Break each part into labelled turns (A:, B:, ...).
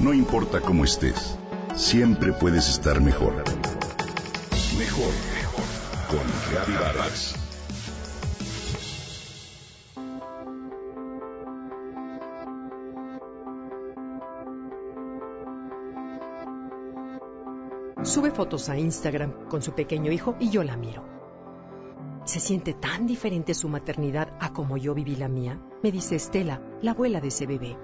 A: No importa cómo estés, siempre puedes estar mejor. Mejor, mejor. Con Vargas.
B: Sube fotos a Instagram con su pequeño hijo y yo la miro. Se siente tan diferente su maternidad a como yo viví la mía, me dice Estela, la abuela de ese bebé.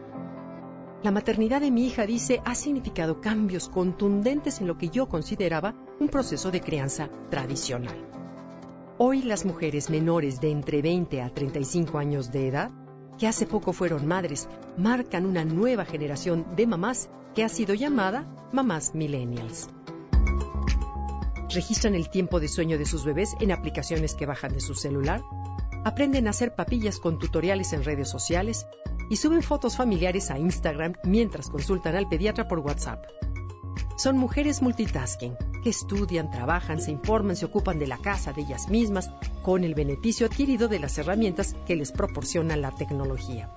B: La maternidad de mi hija, dice, ha significado cambios contundentes en lo que yo consideraba un proceso de crianza tradicional. Hoy las mujeres menores de entre 20 a 35 años de edad, que hace poco fueron madres, marcan una nueva generación de mamás que ha sido llamada mamás millennials. Registran el tiempo de sueño de sus bebés en aplicaciones que bajan de su celular, aprenden a hacer papillas con tutoriales en redes sociales y suben fotos familiares a Instagram mientras consultan al pediatra por WhatsApp. Son mujeres multitasking, que estudian, trabajan, se informan, se ocupan de la casa, de ellas mismas, con el beneficio adquirido de las herramientas que les proporciona la tecnología.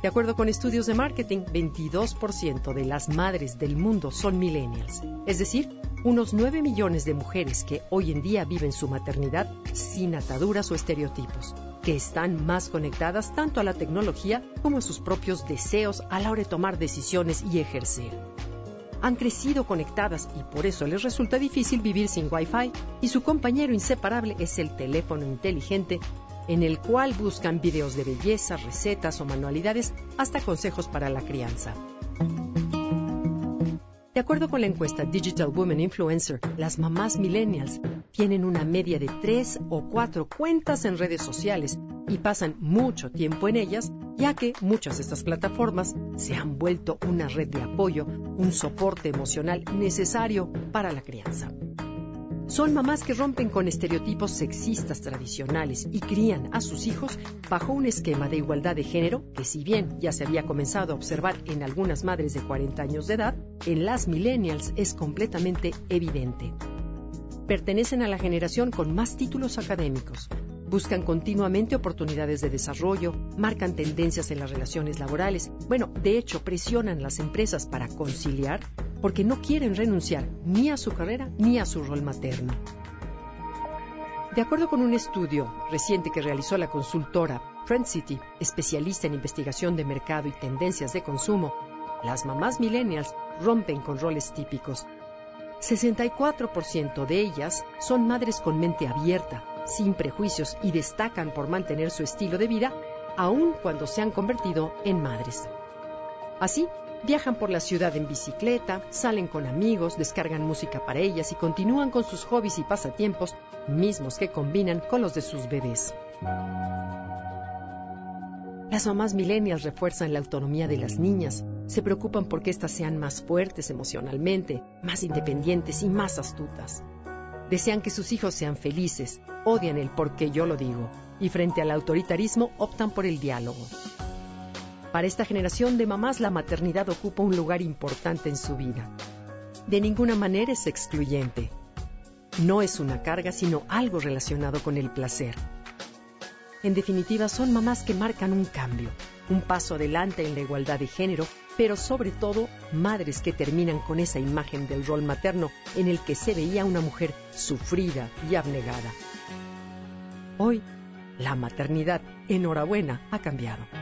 B: De acuerdo con estudios de marketing, 22% de las madres del mundo son millennials, es decir, unos 9 millones de mujeres que hoy en día viven su maternidad sin ataduras o estereotipos que están más conectadas tanto a la tecnología como a sus propios deseos a la hora de tomar decisiones y ejercer. Han crecido conectadas y por eso les resulta difícil vivir sin Wi-Fi y su compañero inseparable es el teléfono inteligente en el cual buscan videos de belleza, recetas o manualidades hasta consejos para la crianza. De acuerdo con la encuesta Digital Women Influencer, las mamás millennials tienen una media de tres o cuatro cuentas en redes sociales y pasan mucho tiempo en ellas, ya que muchas de estas plataformas se han vuelto una red de apoyo, un soporte emocional necesario para la crianza. Son mamás que rompen con estereotipos sexistas tradicionales y crían a sus hijos bajo un esquema de igualdad de género que si bien ya se había comenzado a observar en algunas madres de 40 años de edad, en las millennials es completamente evidente. Pertenecen a la generación con más títulos académicos, buscan continuamente oportunidades de desarrollo, marcan tendencias en las relaciones laborales, bueno, de hecho presionan las empresas para conciliar porque no quieren renunciar ni a su carrera ni a su rol materno. De acuerdo con un estudio reciente que realizó la consultora Friend City, especialista en investigación de mercado y tendencias de consumo, las mamás millennials rompen con roles típicos. 64% de ellas son madres con mente abierta, sin prejuicios y destacan por mantener su estilo de vida aun cuando se han convertido en madres. Así, viajan por la ciudad en bicicleta, salen con amigos, descargan música para ellas y continúan con sus hobbies y pasatiempos, mismos que combinan con los de sus bebés. Las mamás millennials refuerzan la autonomía de las niñas, se preocupan porque éstas sean más fuertes emocionalmente, más independientes y más astutas. Desean que sus hijos sean felices, odian el por qué yo lo digo, y frente al autoritarismo optan por el diálogo. Para esta generación de mamás la maternidad ocupa un lugar importante en su vida. De ninguna manera es excluyente. No es una carga, sino algo relacionado con el placer. En definitiva, son mamás que marcan un cambio, un paso adelante en la igualdad de género pero sobre todo madres que terminan con esa imagen del rol materno en el que se veía una mujer sufrida y abnegada. Hoy, la maternidad, enhorabuena, ha cambiado.